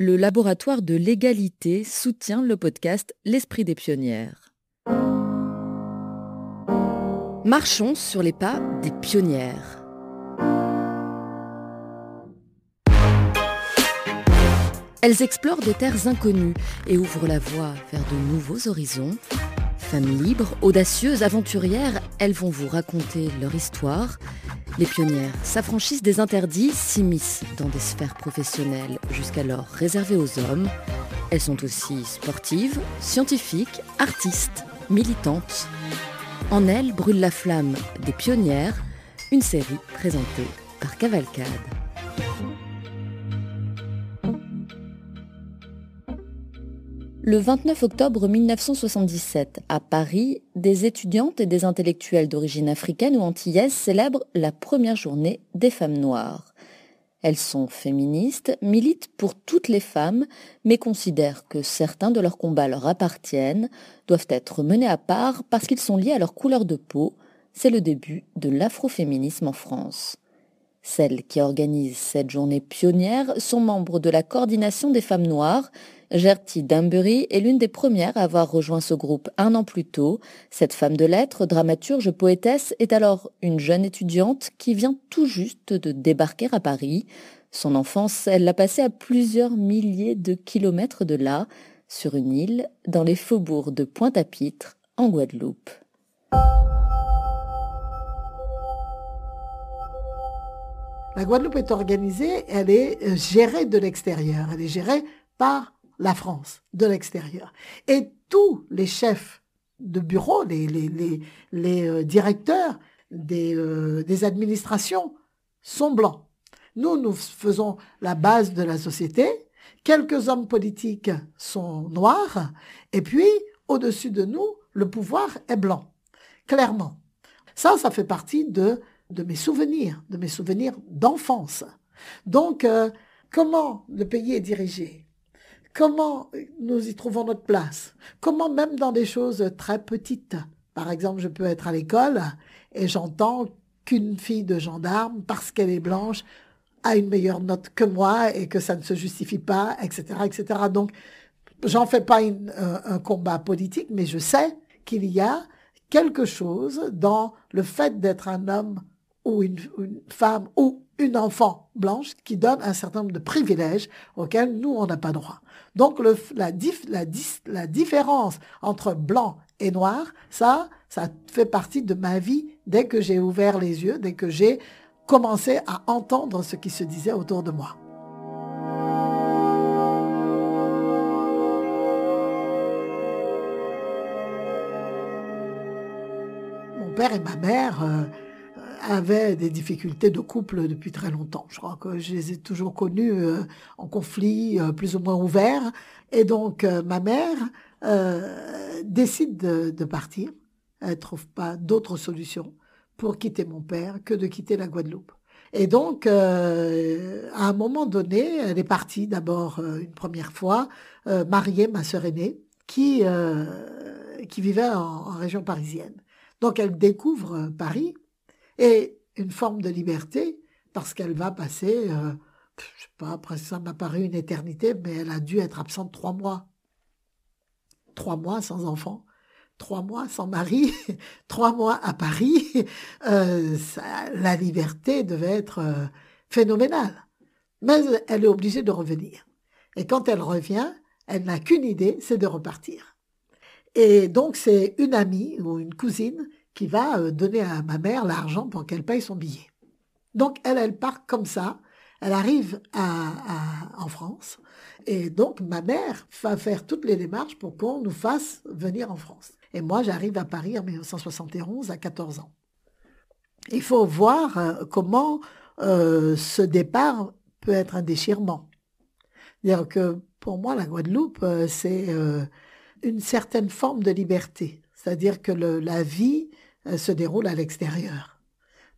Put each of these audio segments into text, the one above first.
le laboratoire de l'égalité soutient le podcast L'Esprit des pionnières. Marchons sur les pas des pionnières. Elles explorent des terres inconnues et ouvrent la voie vers de nouveaux horizons. Femmes libres, audacieuses, aventurières, elles vont vous raconter leur histoire. Les pionnières s'affranchissent des interdits, s'immiscent dans des sphères professionnelles jusqu'alors réservées aux hommes. Elles sont aussi sportives, scientifiques, artistes, militantes. En elles brûle la flamme des pionnières, une série présentée par Cavalcade. Le 29 octobre 1977, à Paris, des étudiantes et des intellectuels d'origine africaine ou antillaise célèbrent la première journée des femmes noires. Elles sont féministes, militent pour toutes les femmes, mais considèrent que certains de leurs combats leur appartiennent, doivent être menés à part parce qu'ils sont liés à leur couleur de peau. C'est le début de l'afroféminisme en France. Celles qui organisent cette journée pionnière sont membres de la coordination des femmes noires, Gertie Dunbury est l'une des premières à avoir rejoint ce groupe un an plus tôt. Cette femme de lettres, dramaturge, poétesse, est alors une jeune étudiante qui vient tout juste de débarquer à Paris. Son enfance, elle l'a passée à plusieurs milliers de kilomètres de là, sur une île, dans les faubourgs de Pointe-à-Pitre, en Guadeloupe. La Guadeloupe est organisée, elle est euh, gérée de l'extérieur, elle est gérée par la France de l'extérieur. Et tous les chefs de bureau, les, euh, directeurs des, euh, des administrations sont blancs. Nous, nous faisons la base de la société. Quelques hommes politiques sont noirs. Et puis, au-dessus de nous, le pouvoir est blanc. Clairement. Ça, ça fait partie de, de mes souvenirs, de mes souvenirs d'enfance. Donc, euh, comment le pays est dirigé? Comment nous y trouvons notre place? Comment même dans des choses très petites Par exemple, je peux être à l'école et j'entends qu'une fille de gendarme, parce qu'elle est blanche, a une meilleure note que moi et que ça ne se justifie pas, etc., etc. Donc, j'en fais pas un, combat politique, mais je sais qu'il y a quelque chose dans le fait d'être un homme ou une, femme ou une enfant blanche qui donne un certain nombre de privilèges auxquels nous, on n'a pas droit. Donc le, la, la, la différence entre blanc et noir, ça, ça fait partie de ma vie dès que j'ai ouvert les yeux, dès que j'ai commencé à entendre ce qui se disait autour de moi. Mon père et ma mère... Euh, avaient des difficultés de couple depuis très longtemps. Je crois que je les ai toujours connus euh, en conflit euh, plus ou moins ouvert. Et donc, euh, ma mère décide de, partir. Elle trouve pas d'autre solution pour quitter mon père que de quitter la Guadeloupe. Et donc, à un moment donné, elle est partie d'abord une première fois, marier ma sœur aînée, qui, qui vivait en, en région parisienne. Donc, elle découvre Paris et une forme de liberté parce qu'elle va passer, euh, je sais pas, après ça m'a paru une éternité, mais elle a dû être absente trois mois. Trois mois sans enfant, trois mois sans mari, trois mois à Paris. Euh, la liberté devait être euh, phénoménale. Mais elle est obligée de revenir. Et quand elle revient, elle n'a qu'une idée, c'est de repartir. Et donc c'est une amie ou une cousine qui va euh, donner à ma mère l'argent pour qu'elle paye son billet. Donc elle, elle part comme ça. Elle arrive en France. Et donc ma mère va faire toutes les démarches pour qu'on nous fasse venir en France. Et moi, j'arrive à Paris en 1971 à 14 ans. Il faut voir euh, comment euh, ce départ peut être un déchirement. C'est-à-dire que pour moi, la Guadeloupe, c'est une certaine forme de liberté. C'est-à-dire que la vie se déroule à l'extérieur.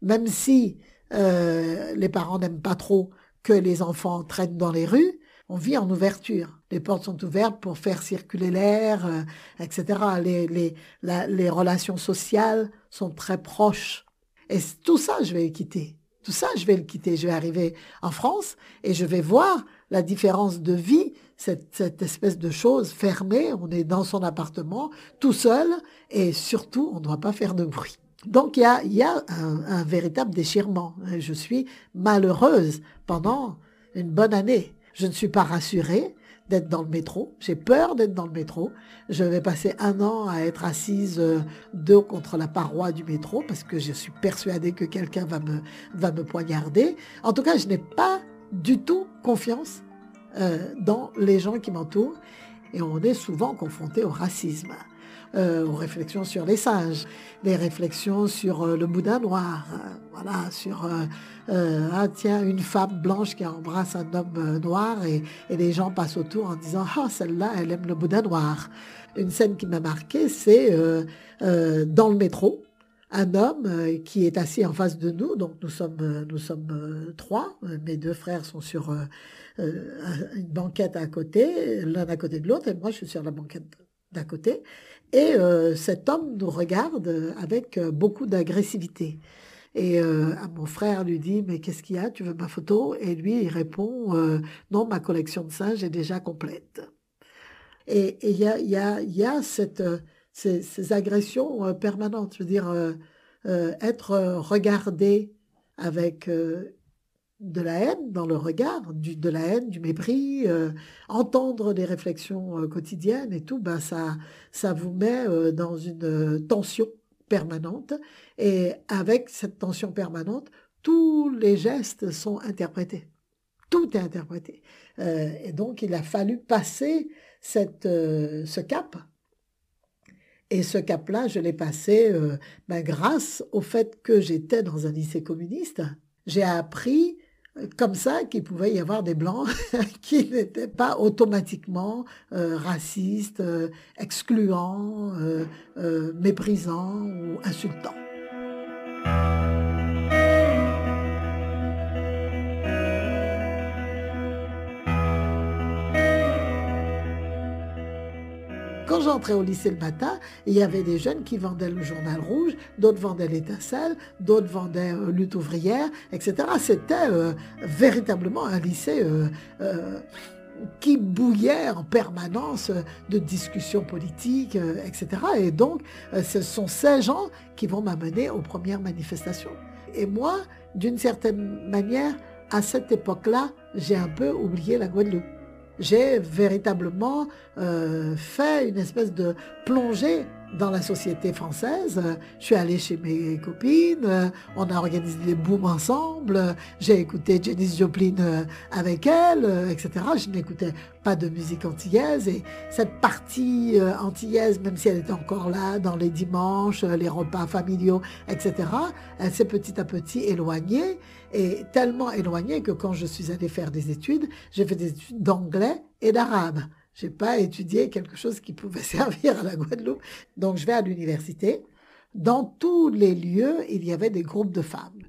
Même si euh, les parents n'aiment pas trop que les enfants traînent dans les rues, on vit en ouverture. Les portes sont ouvertes pour faire circuler l'air, euh, etc. Les, les relations sociales sont très proches. Et tout ça, je vais le quitter. Tout ça, je vais le quitter. Je vais arriver en France et je vais voir la différence de vie cette, espèce de chose fermée, on est dans son appartement, tout seul, et surtout, on ne doit pas faire de bruit. Donc il y a, y a un, véritable déchirement. Je suis malheureuse pendant une bonne année. Je ne suis pas rassurée d'être dans le métro. J'ai peur d'être dans le métro. Je vais passer un an à être assise euh, dos contre la paroi du métro parce que je suis persuadée que quelqu'un va me, va me poignarder. En tout cas, je n'ai pas du tout confiance euh, dans les gens qui m'entourent et on est souvent confronté au racisme. Euh, aux réflexions sur les singes, les réflexions sur euh, le boudin noir, voilà, sur ah tiens une femme blanche qui embrasse un homme noir et, les gens passent autour en disant ah celle-là elle aime le boudin noir. Une scène qui m'a marqué c'est dans le métro un homme qui est assis en face de nous, donc nous sommes, nous sommes trois, mes deux frères sont sur une banquette à côté, l'un à côté de l'autre, et moi je suis sur la banquette d'à côté, et euh, cet homme nous regarde avec euh, beaucoup d'agressivité. Et euh, mon frère lui dit, mais qu'est-ce qu'il y a? Tu veux ma photo? Et lui, il répond, non, ma collection de singes est déjà complète. Et il y a, y, y a cette, ces, agressions permanentes. Je veux dire, être regardé avec de la haine dans le regard, de la haine, du mépris, euh, entendre des réflexions euh, quotidiennes et tout, ben ça, ça vous met euh, dans une tension permanente. Et avec cette tension permanente, tous les gestes sont interprétés. Tout est interprété. et donc, il a fallu passer cette, ce cap. Et ce cap-là, je l'ai passé ben, grâce au fait que j'étais dans un lycée communiste. J'ai appris comme ça qu'il pouvait y avoir des blancs qui n'étaient pas automatiquement euh, racistes, euh, excluants, euh, méprisants ou insultants. J'entrais au lycée le matin, il y avait des jeunes qui vendaient le journal rouge, d'autres vendaient l'étincelle, d'autres vendaient euh, lutte ouvrière, etc. C'était euh, véritablement un lycée euh, qui bouillait en permanence de discussions politiques, etc. Et donc, ce sont ces gens qui vont m'amener aux premières manifestations. Et moi, d'une certaine manière, à cette époque-là, j'ai un peu oublié la Guadeloupe j'ai véritablement euh, fait une espèce de plongée dans la société française. Je suis allée chez mes copines, on a organisé des booms ensemble, j'ai écouté Janis Joplin euh, avec elle, euh, etc. Je n'écoutais pas de musique antillaise et cette partie antillaise, même si elle était encore là dans les dimanches, les repas familiaux, etc., elle s'est petit à petit éloignée et tellement éloignée que quand je suis allée faire des études, j'ai fait des études d'anglais et d'arabe. J'ai pas étudié quelque chose qui pouvait servir à la Guadeloupe. Donc je vais à l'université. Dans tous les lieux, il y avait des groupes de femmes.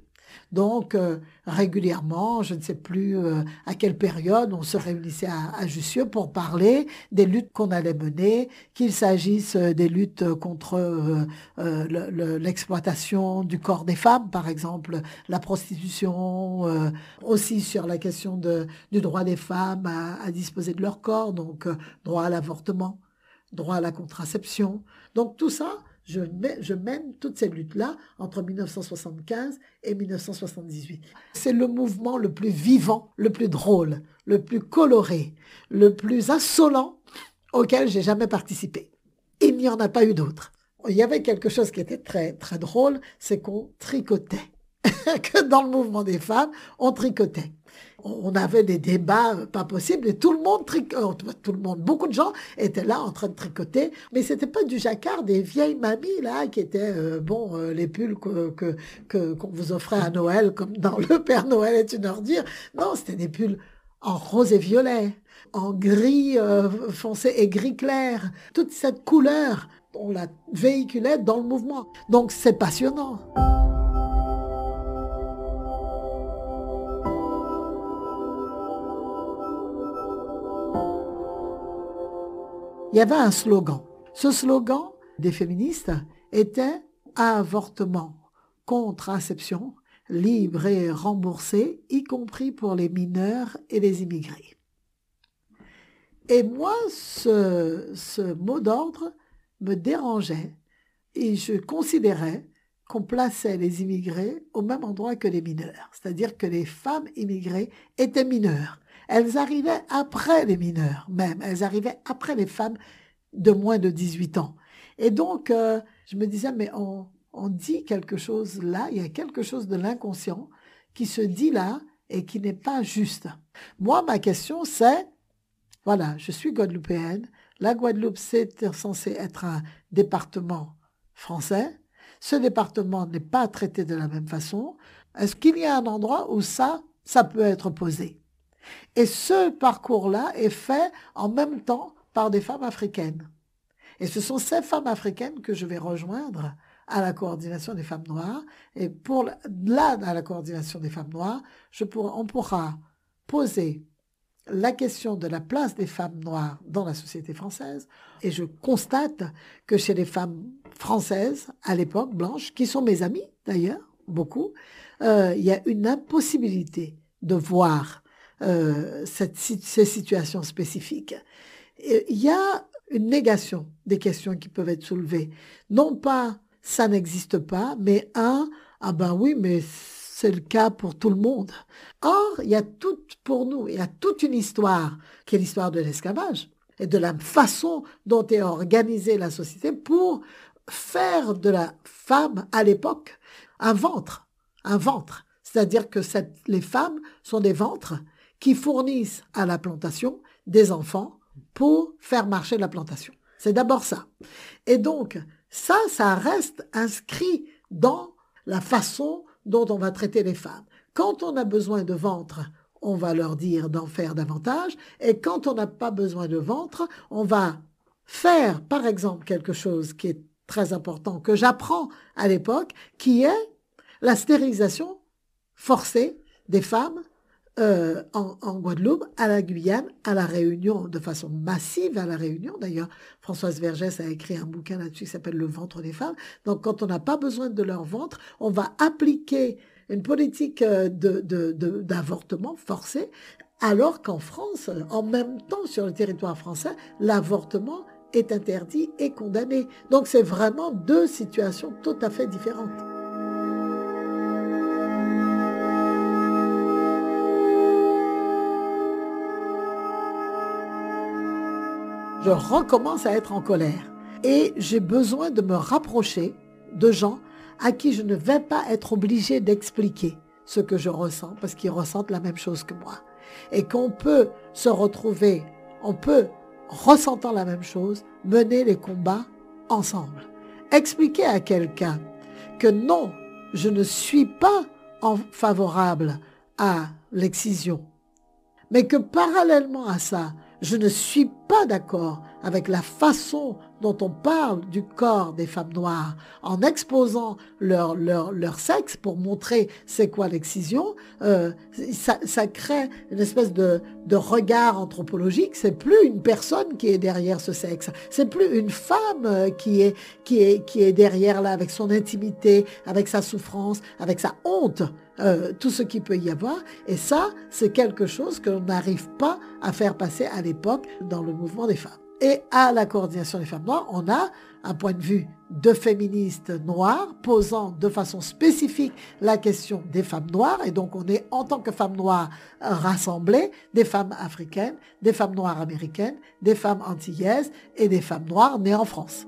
Donc, euh, régulièrement, je ne sais plus euh, à quelle période, on se réunissait à, Jussieu pour parler des luttes qu'on allait mener, qu'il s'agisse euh, des luttes contre l'exploitation du corps des femmes, par exemple, la prostitution, aussi sur la question du droit des femmes à disposer de leur corps, donc droit à l'avortement, droit à la contraception. Donc tout ça, je, mène toutes ces luttes-là entre 1975 et 1978. C'est le mouvement le plus vivant, le plus drôle, le plus coloré, le plus insolent auquel j'ai jamais participé. Il n'y en a pas eu d'autre. Il y avait quelque chose qui était très, très drôle, c'est qu'on tricotait. que dans le mouvement des femmes, on tricotait on avait des débats pas possibles et tout le monde euh, tout le monde, beaucoup de gens étaient là en train de tricoter, mais c'était pas du jacquard des vieilles mamies là qui étaient euh, bon euh, les pulls que qu'on vous offrait à Noël comme dans le Père Noël est une ordure. Non, c'était des pulls en rose et violet, en gris foncé et gris clair. Toute cette couleur, on la véhiculait dans le mouvement. Donc c'est passionnant. Il y avait un slogan. Ce slogan des féministes était avortement, contraception, libre et remboursé, y compris pour les mineurs et les immigrés. Et moi, ce, ce mot d'ordre me dérangeait et je considérais qu'on plaçait les immigrés au même endroit que les mineurs, c'est-à-dire que les femmes immigrées étaient mineures. Elles arrivaient après les mineurs même, elles arrivaient après les femmes de moins de 18 ans. Et donc, euh, je me disais, mais on, on dit quelque chose là, il y a quelque chose de l'inconscient qui se dit là et qui n'est pas juste. Moi, ma question, c'est, voilà, je suis guadeloupéenne, la Guadeloupe, c'est censé être un département français, ce département n'est pas traité de la même façon. Est-ce qu'il y a un endroit où ça, ça peut être posé? Et ce parcours-là est fait en même temps par des femmes africaines. Et ce sont ces femmes africaines que je vais rejoindre à la coordination des femmes noires. Et pour là, à la coordination des femmes noires, on pourra poser la question de la place des femmes noires dans la société française. Et je constate que chez les femmes françaises, à l'époque, blanches, qui sont mes amies d'ailleurs, beaucoup, euh, il y a une impossibilité de voir euh, cette, ces situations spécifiques. il y a une négation des questions qui peuvent être soulevées. Non pas ça n'existe pas, mais un, ah ben oui, mais c'est le cas pour tout le monde. Or, il y a tout pour nous, il y a toute une histoire qui est l'histoire de l'esclavage et de la façon dont est organisée la société pour faire de la femme à l'époque un ventre, un ventre. C'est-à-dire que les femmes sont des ventres qui fournissent à la plantation des enfants pour faire marcher la plantation. C'est d'abord ça. Et donc, ça, ça reste inscrit dans la façon dont on va traiter les femmes. Quand on a besoin de ventre, on va leur dire d'en faire davantage. Et quand on n'a pas besoin de ventre, on va faire, par exemple, quelque chose qui est très important, que j'apprends à l'époque, qui est la stérilisation forcée des femmes euh, en, Guadeloupe, à la Guyane, à la Réunion, de façon massive à la Réunion. D'ailleurs, Françoise Vergès a écrit un bouquin là-dessus qui s'appelle Le ventre des femmes. Donc, quand on n'a pas besoin de leur ventre, on va appliquer une politique euh, d'avortement de, forcé, alors qu'en France, en même temps sur le territoire français, l'avortement est interdit et condamné. Donc c'est vraiment deux situations tout à fait différentes. Je recommence à être en colère. Et j'ai besoin de me rapprocher de gens à qui je ne vais pas être obligé d'expliquer ce que je ressens parce qu'ils ressentent la même chose que moi. Et qu'on peut se retrouver, on peut, ressentant la même chose, mener les combats ensemble. Expliquer à quelqu'un que non, je ne suis pas favorable à l'excision, mais que parallèlement à ça, je ne suis pas d'accord avec la façon dont on parle du corps des femmes noires en exposant leur, leur, leur sexe pour montrer c'est quoi l'excision, euh, ça, ça, crée une espèce de, de regard anthropologique. C'est plus une personne qui est derrière ce sexe. C'est plus une femme euh, qui est, qui est, qui est derrière là avec son intimité, avec sa souffrance, avec sa honte. Euh, tout ce qu'il peut y avoir. Et ça, c'est quelque chose que l'on n'arrive pas à faire passer à l'époque dans le mouvement des femmes. Et à la coordination des femmes noires, on a un point de vue de féministes noires posant de façon spécifique la question des femmes noires. Et donc on est en tant que femmes noires rassemblées, des femmes africaines, des femmes noires américaines, des femmes antillaises et des femmes noires nées en France.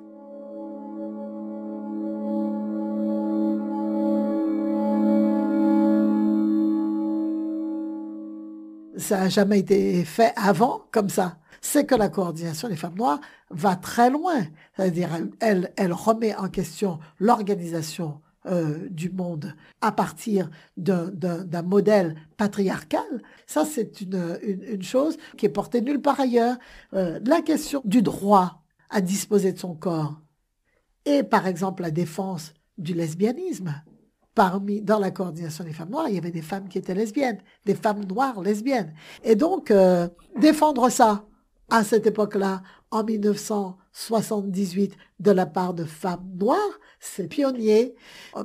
Ça n'a jamais été fait avant comme ça. C'est que la coordination des femmes noires va très loin. C'est-à-dire, elle, remet en question l'organisation euh, du monde à partir d'un modèle patriarcal. Ça, c'est une, une, chose qui est portée nulle part ailleurs. Euh, la question du droit à disposer de son corps et, par exemple, la défense du lesbianisme parmi, dans la coordination des femmes noires, il y avait des femmes qui étaient lesbiennes, des femmes noires lesbiennes. Et donc, euh, défendre ça à cette époque-là, en 1978, de la part de femmes noires, c'est pionnier.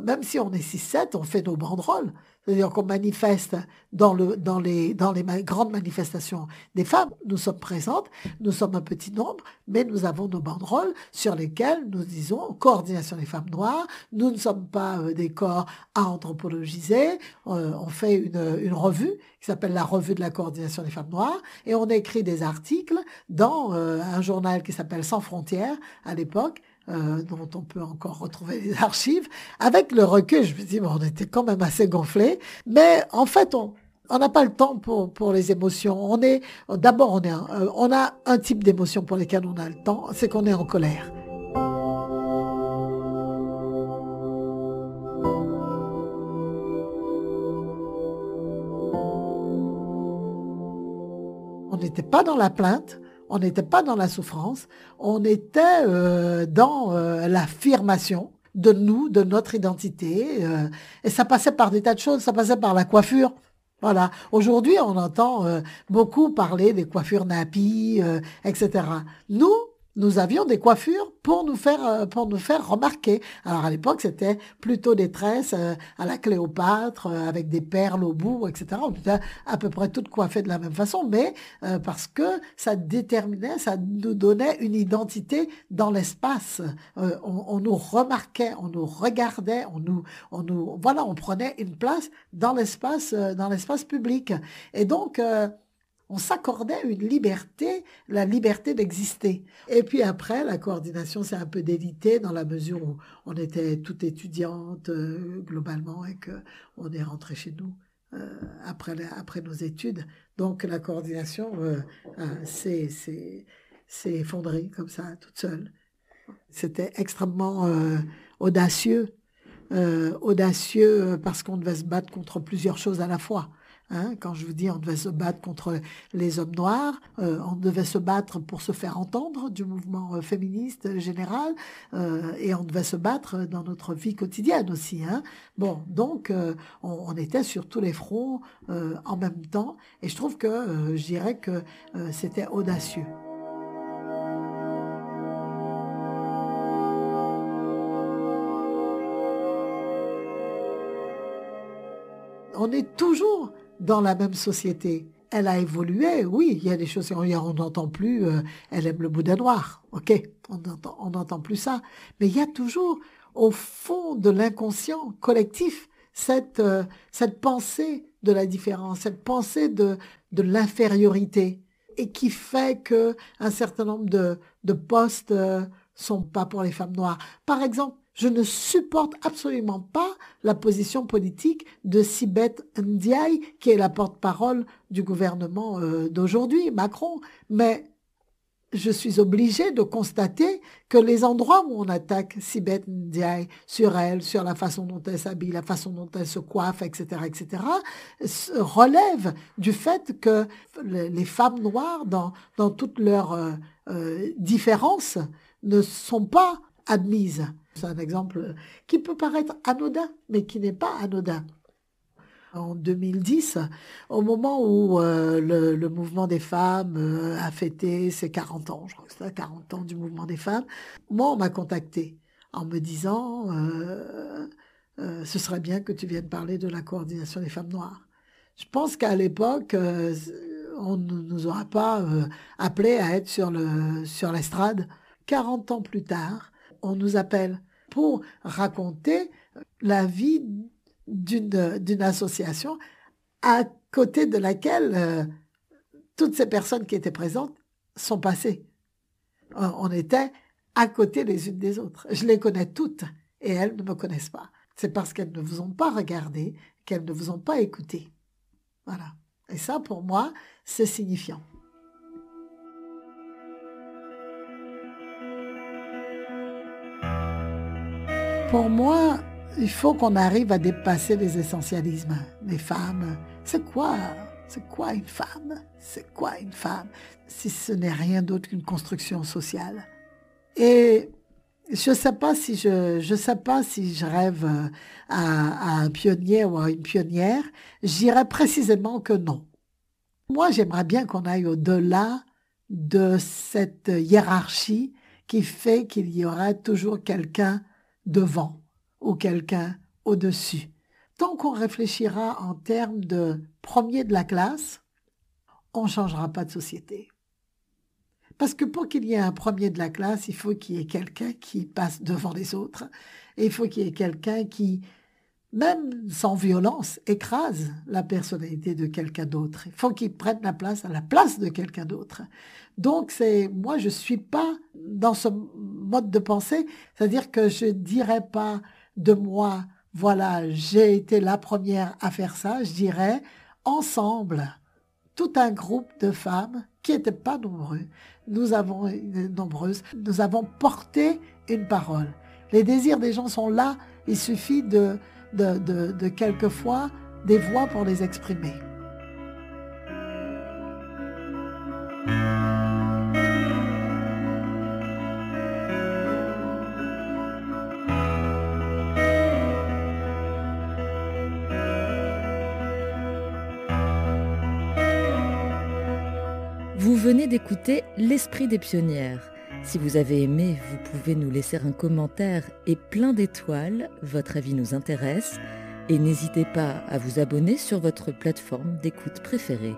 Même si on est 6-7, on fait nos banderoles. C'est-à-dire qu'on manifeste dans, le, dans, les, grandes manifestations des femmes, nous sommes présentes, nous sommes un petit nombre, mais nous avons nos banderoles sur lesquelles nous disons coordination des femmes noires, nous ne sommes pas euh, des corps à anthropologiser, euh, on fait une, une revue qui s'appelle la revue de la coordination des femmes noires, et on écrit des articles dans euh, un journal qui s'appelle Sans frontières à l'époque, euh, dont on peut encore retrouver les archives. Avec le recul, je me dis, bon, on était quand même assez gonflés, mais en fait, on n'a pas le temps pour, les émotions. On est d'abord on euh, on a un type d'émotion pour lesquelles on a le temps, c'est qu'on est en colère. On n'était pas dans la plainte, on n'était pas dans la souffrance, on était euh, dans euh, l'affirmation de nous, de notre identité. Euh, et ça passait par des tas de choses, ça passait par la coiffure. Voilà. Aujourd'hui, on entend beaucoup parler des coiffures nappies, etc. Nous, nous avions des coiffures pour nous faire euh, pour nous faire remarquer. Alors à l'époque, c'était plutôt des tresses euh, à la Cléopâtre euh, avec des perles au bout, etc. On était à peu près toutes coiffées de la même façon, mais parce que ça déterminait, ça nous donnait une identité dans l'espace. On, on, nous remarquait, on nous regardait, on nous on nous voilà, on prenait une place dans l'espace dans l'espace public. Et donc on s'accordait une liberté, la liberté d'exister. Et puis après, la coordination s'est un peu délitée dans la mesure où on était toutes étudiantes euh, globalement et que on est rentré chez nous euh, après, après nos études. Donc la coordination euh, s'est effondrée comme ça, toute seule. C'était extrêmement audacieux, audacieux parce qu'on devait se battre contre plusieurs choses à la fois. Hein, quand je vous dis on devait se battre contre les hommes noirs, euh, on devait se battre pour se faire entendre du mouvement euh, féministe général, euh, et on devait se battre dans notre vie quotidienne aussi. Hein. Bon, donc on, était sur tous les fronts en même temps, et je trouve que je dirais que c'était audacieux. on est toujours dans la même société. Elle a évolué, oui, il y a des choses, on n'entend plus, euh, elle aime le boudin noir, ok, on n'entend plus ça. Mais il y a toujours, au fond de l'inconscient collectif, cette, euh, pensée de la différence, cette pensée de, l'infériorité, et qui fait que un certain nombre de, de postes euh, sont pas pour les femmes noires. Par exemple, je ne supporte absolument pas la position politique de Sibeth Ndiaye, qui est la porte-parole du gouvernement euh, d'aujourd'hui, Macron. Mais je suis obligée de constater que les endroits où on attaque Sibeth Ndiaye sur elle, sur la façon dont elle s'habille, la façon dont elle se coiffe, etc., etc., relèvent du fait que les femmes noires, dans, dans toutes leurs euh, euh, différences, ne sont pas admises. C'est un exemple qui peut paraître anodin, mais qui n'est pas anodin. En 2010, au moment où euh, le, mouvement des femmes euh, a fêté ses 40 ans, je crois que c'était 40 ans du mouvement des femmes, moi, on m'a contacté en me disant euh, ce serait bien que tu viennes parler de la coordination des femmes noires. Je pense qu'à l'époque, on ne nous aura pas appelé à être sur l'estrade. Sur 40 ans plus tard, on nous appelle pour raconter la vie d'une association à côté de laquelle euh, toutes ces personnes qui étaient présentes sont passées. On était à côté les unes des autres. Je les connais toutes et elles ne me connaissent pas. C'est parce qu'elles ne vous ont pas regardé, qu'elles ne vous ont pas écouté. Voilà. Et ça, pour moi, c'est signifiant. Pour moi, il faut qu'on arrive à dépasser les essentialismes. Les femmes, c'est quoi? C'est quoi une femme? C'est quoi une femme? Si ce n'est rien d'autre qu'une construction sociale. Et je ne sais pas si je, je sais pas si je rêve à, à un pionnier ou à une pionnière. J'irais précisément que non. Moi, j'aimerais bien qu'on aille au-delà de cette hiérarchie qui fait qu'il y aura toujours quelqu'un devant ou quelqu'un au-dessus. tant qu'on réfléchira en termes de premier de la classe, on ne changera pas de société. Parce que pour qu'il y ait un premier de la classe, il faut qu'il y ait quelqu'un qui passe devant les autres. Et il faut qu'il y ait quelqu'un qui, même sans violence, écrase la personnalité de quelqu'un d'autre. Il faut qu'il prenne la place à la place de quelqu'un d'autre. Donc, c'est, moi, je suis pas dans ce mode de pensée. C'est-à-dire que je dirais pas de moi, voilà, j'ai été la première à faire ça. Je dirais, ensemble, tout un groupe de femmes qui n'étaient pas nombreux, nous avons nombreuses, nous avons porté une parole. Les désirs des gens sont là, il suffit de, de, quelquefois des voix pour les exprimer. Vous venez d'écouter L'Esprit des pionnières. Si vous avez aimé, vous pouvez nous laisser un commentaire et plein d'étoiles. Votre avis nous intéresse. Et n'hésitez pas à vous abonner sur votre plateforme d'écoute préférée.